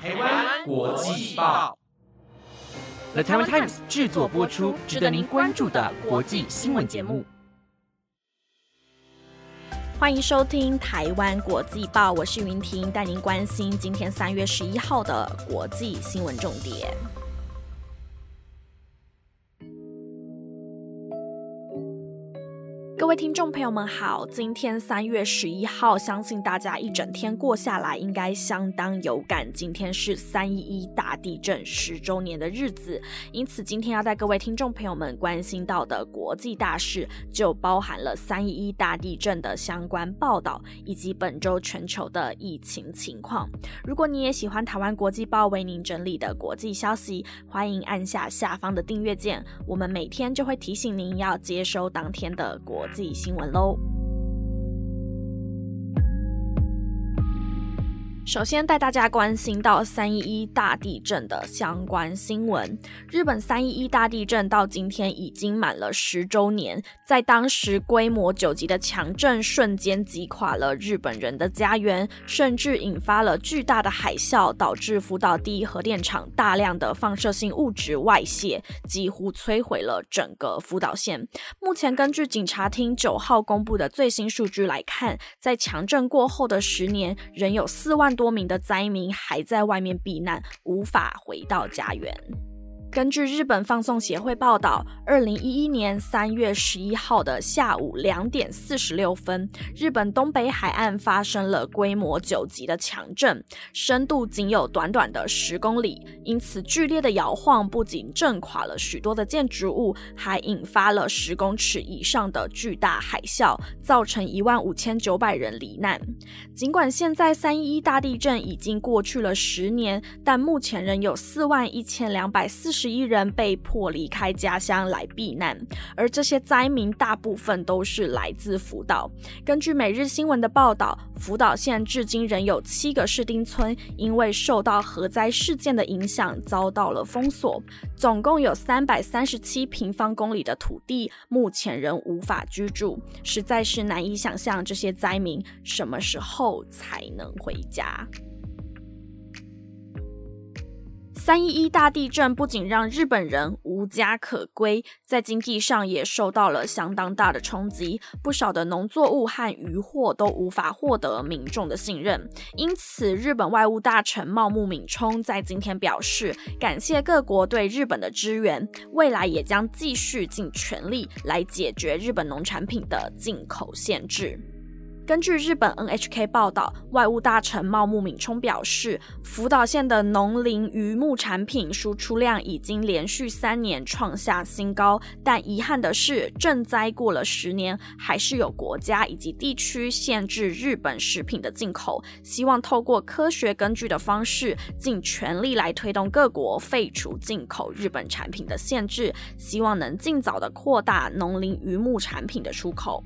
台湾国际报，The Taiwan Times 制作播出，值得您关注的国际新闻节目。欢迎收听《台湾国际报》，我是云婷，带您关心今天三月十一号的国际新闻重点。各位听众朋友们好，今天三月十一号，相信大家一整天过下来应该相当有感。今天是三一一大地震十周年的日子，因此今天要带各位听众朋友们关心到的国际大事，就包含了三一一大地震的相关报道，以及本周全球的疫情情况。如果你也喜欢台湾国际报为您整理的国际消息，欢迎按下下方的订阅键，我们每天就会提醒您要接收当天的国。自己新闻喽。首先带大家关心到三一一大地震的相关新闻。日本三一一大地震到今天已经满了十周年，在当时规模九级的强震瞬间击垮了日本人的家园，甚至引发了巨大的海啸，导致福岛第一核电厂大量的放射性物质外泄，几乎摧毁了整个福岛县。目前根据警察厅九号公布的最新数据来看，在强震过后的十年，仍有四万。多名的灾民还在外面避难，无法回到家园。根据日本放送协会报道，二零一一年三月十一号的下午两点四十六分，日本东北海岸发生了规模九级的强震，深度仅有短短的十公里，因此剧烈的摇晃不仅震垮了许多的建筑物，还引发了十公尺以上的巨大海啸，造成一万五千九百人罹难。尽管现在三一一大地震已经过去了十年，但目前仍有四万一千两百四十。十一人被迫离开家乡来避难，而这些灾民大部分都是来自福岛。根据每日新闻的报道，福岛县至今仍有七个市町村因为受到核灾事件的影响遭到了封锁，总共有三百三十七平方公里的土地目前仍无法居住，实在是难以想象这些灾民什么时候才能回家。三一一大地震不仅让日本人无家可归，在经济上也受到了相当大的冲击，不少的农作物和渔获都无法获得民众的信任。因此，日本外务大臣茂木敏充在今天表示，感谢各国对日本的支援，未来也将继续尽全力来解决日本农产品的进口限制。根据日本 NHK 报道，外务大臣茂木敏充表示，福岛县的农林渔牧产品输出量已经连续三年创下新高，但遗憾的是，赈灾过了十年，还是有国家以及地区限制日本食品的进口。希望透过科学根据的方式，尽全力来推动各国废除进口日本产品的限制，希望能尽早的扩大农林渔牧产品的出口。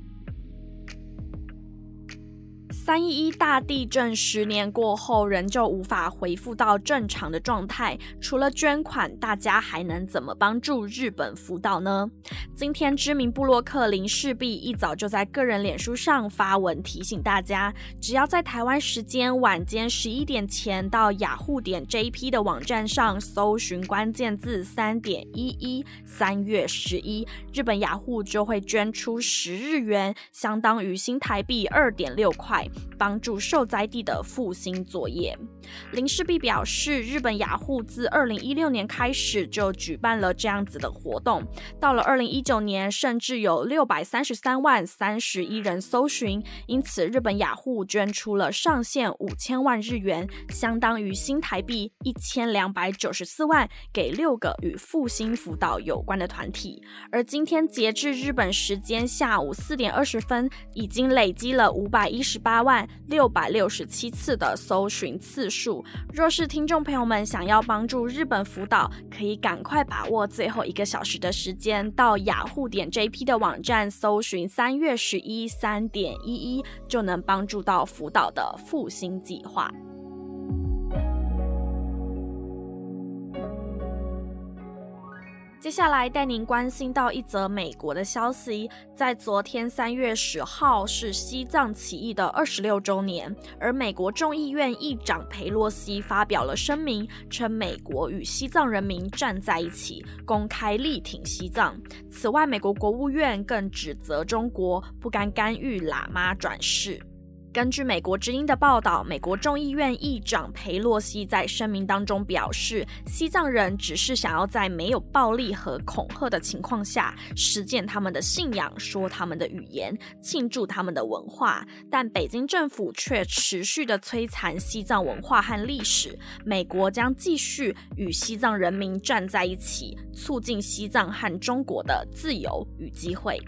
三一一大地震十年过后，仍旧无法恢复到正常的状态。除了捐款，大家还能怎么帮助日本福岛呢？今天，知名布洛克林世璧一早就在个人脸书上发文提醒大家，只要在台湾时间晚间十一点前到雅虎点 JP 的网站上搜寻关键字“三点一一三月十一”，日本雅虎就会捐出十日元，相当于新台币二点六块。帮助受灾地的复兴作业。林世璧表示，日本雅虎自二零一六年开始就举办了这样子的活动，到了二零一九年，甚至有六百三十三万三十一人搜寻。因此，日本雅虎捐出了上限五千万日元，相当于新台币一千两百九十四万，给六个与复兴辅导有关的团体。而今天截至日本时间下午四点二十分，已经累积了五百一十八。万六百六十七次的搜寻次数。若是听众朋友们想要帮助日本福岛，可以赶快把握最后一个小时的时间，到雅虎点 JP 的网站搜寻三月十一三点一一，就能帮助到福岛的复兴计划。接下来带您关心到一则美国的消息，在昨天三月十号是西藏起义的二十六周年，而美国众议院议长佩洛西发表了声明，称美国与西藏人民站在一起，公开力挺西藏。此外，美国国务院更指责中国不甘干预喇嘛转世。根据美国之音的报道，美国众议院议长佩洛西在声明当中表示，西藏人只是想要在没有暴力和恐吓的情况下实践他们的信仰、说他们的语言、庆祝他们的文化，但北京政府却持续的摧残西藏文化和历史。美国将继续与西藏人民站在一起，促进西藏和中国的自由与机会。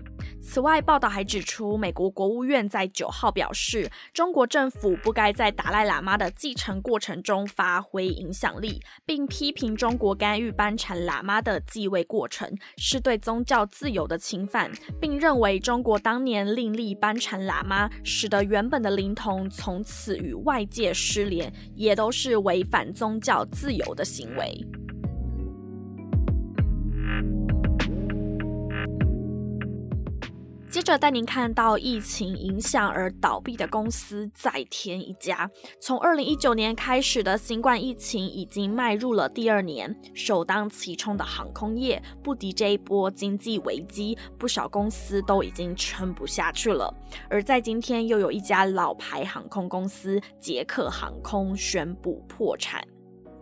此外，报道还指出，美国国务院在九号表示，中国政府不该在达赖喇嘛的继承过程中发挥影响力，并批评中国干预班禅喇嘛的继位过程是对宗教自由的侵犯，并认为中国当年另立班禅喇嘛，使得原本的灵童从此与外界失联，也都是违反宗教自由的行为。接着带您看到疫情影响而倒闭的公司再添一家。从二零一九年开始的新冠疫情已经迈入了第二年，首当其冲的航空业不敌这一波经济危机，不少公司都已经撑不下去了。而在今天，又有一家老牌航空公司捷克航空宣布破产。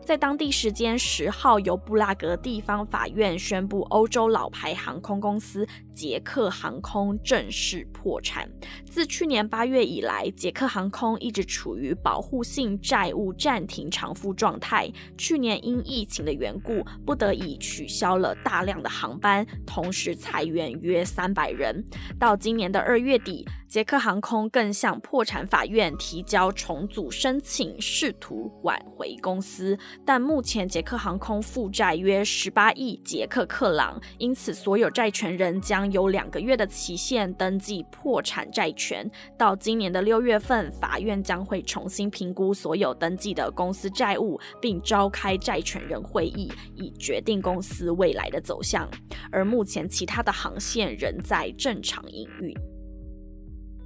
在当地时间十号，由布拉格地方法院宣布，欧洲老牌航空公司捷克航空正式破产。自去年八月以来，捷克航空一直处于保护性债务暂停偿付状态。去年因疫情的缘故，不得已取消了大量的航班，同时裁员约三百人。到今年的二月底，捷克航空更向破产法院提交重组申请，试图挽回公司。但目前捷克航空负债约十八亿捷克克朗，因此所有债权人将有两个月的期限登记破产债权。到今年的六月份，法院将会重新评估所有登记的公司债务，并召开债权人会议，以决定公司未来的走向。而目前其他的航线仍在正常营运。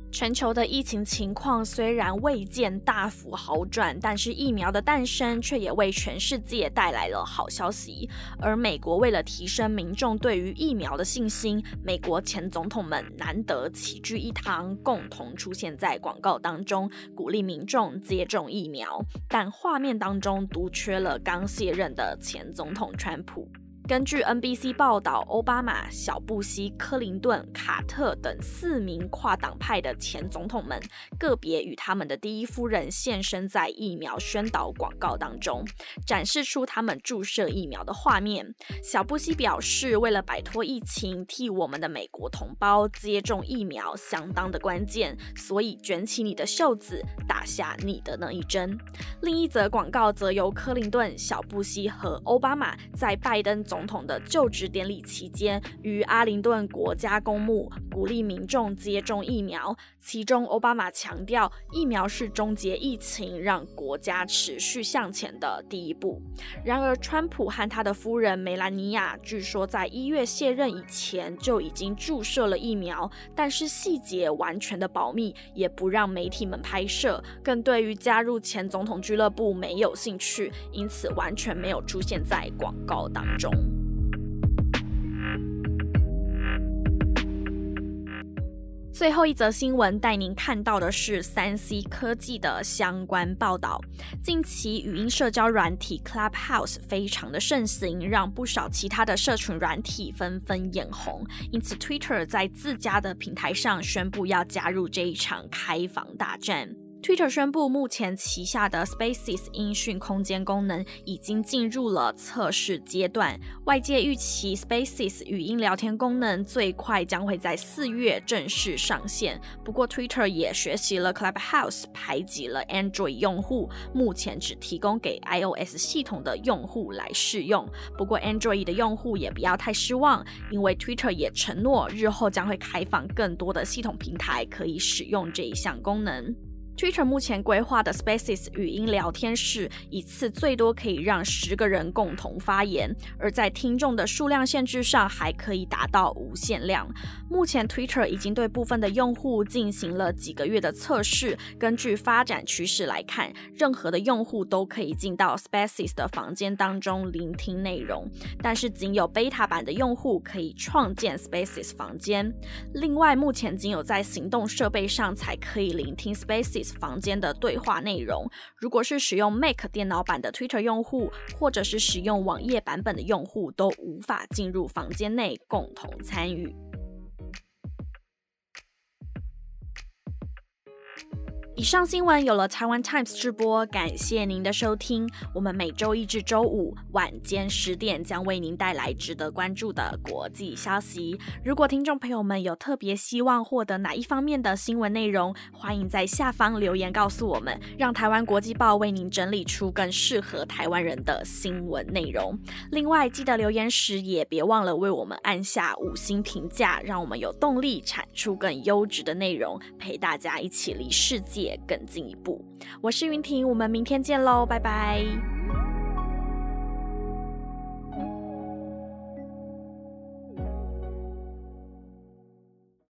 全球的疫情情况虽然未见大幅好转，但是疫苗的诞生却也为全世界带来了好消息。而美国为了提升民众对于疫苗的信心，美国前总统们难得齐聚一堂，共同出现在广告当中，鼓励民众接种疫苗。但画面当中独缺了刚卸任的前总统川普。根据 NBC 报道，奥巴马、小布希、克林顿、卡特等四名跨党派的前总统们，个别与他们的第一夫人现身在疫苗宣导广告当中，展示出他们注射疫苗的画面。小布希表示，为了摆脱疫情，替我们的美国同胞接种疫苗相当的关键，所以卷起你的袖子，打下你的那一针。另一则广告则由克林顿、小布希和奥巴马在拜登总总统的就职典礼期间，于阿灵顿国家公墓鼓励民众接种疫苗。其中，奥巴马强调，疫苗是终结疫情、让国家持续向前的第一步。然而，川普和他的夫人梅兰妮亚据说在一月卸任以前就已经注射了疫苗，但是细节完全的保密，也不让媒体们拍摄，更对于加入前总统俱乐部没有兴趣，因此完全没有出现在广告当中。最后一则新闻带您看到的是三 C 科技的相关报道。近期语音社交软体 Clubhouse 非常的盛行，让不少其他的社群软体纷纷眼红。因此，Twitter 在自家的平台上宣布要加入这一场开房大战。Twitter 宣布，目前旗下的 Spaces 音讯空间功能已经进入了测试阶段。外界预期 Spaces 语音聊天功能最快将会在四月正式上线。不过，Twitter 也学习了 Clubhouse，排挤了 Android 用户，目前只提供给 iOS 系统的用户来试用。不过，Android 的用户也不要太失望，因为 Twitter 也承诺日后将会开放更多的系统平台可以使用这一项功能。Twitter 目前规划的 Spaces 语音聊天室，一次最多可以让十个人共同发言，而在听众的数量限制上，还可以达到无限量。目前 Twitter 已经对部分的用户进行了几个月的测试，根据发展趋势来看，任何的用户都可以进到 Spaces 的房间当中聆听内容，但是仅有 Beta 版的用户可以创建 Spaces 房间。另外，目前仅有在行动设备上才可以聆听 Spaces。房间的对话内容，如果是使用 Mac 电脑版的 Twitter 用户，或者是使用网页版本的用户，都无法进入房间内共同参与。以上新闻有了台湾 Times 直播，感谢您的收听。我们每周一至周五晚间十点将为您带来值得关注的国际消息。如果听众朋友们有特别希望获得哪一方面的新闻内容，欢迎在下方留言告诉我们，让台湾国际报为您整理出更适合台湾人的新闻内容。另外，记得留言时也别忘了为我们按下五星评价，让我们有动力产出更优质的内容，陪大家一起离世界。也更进一步，我是云婷，我们明天见喽，拜拜。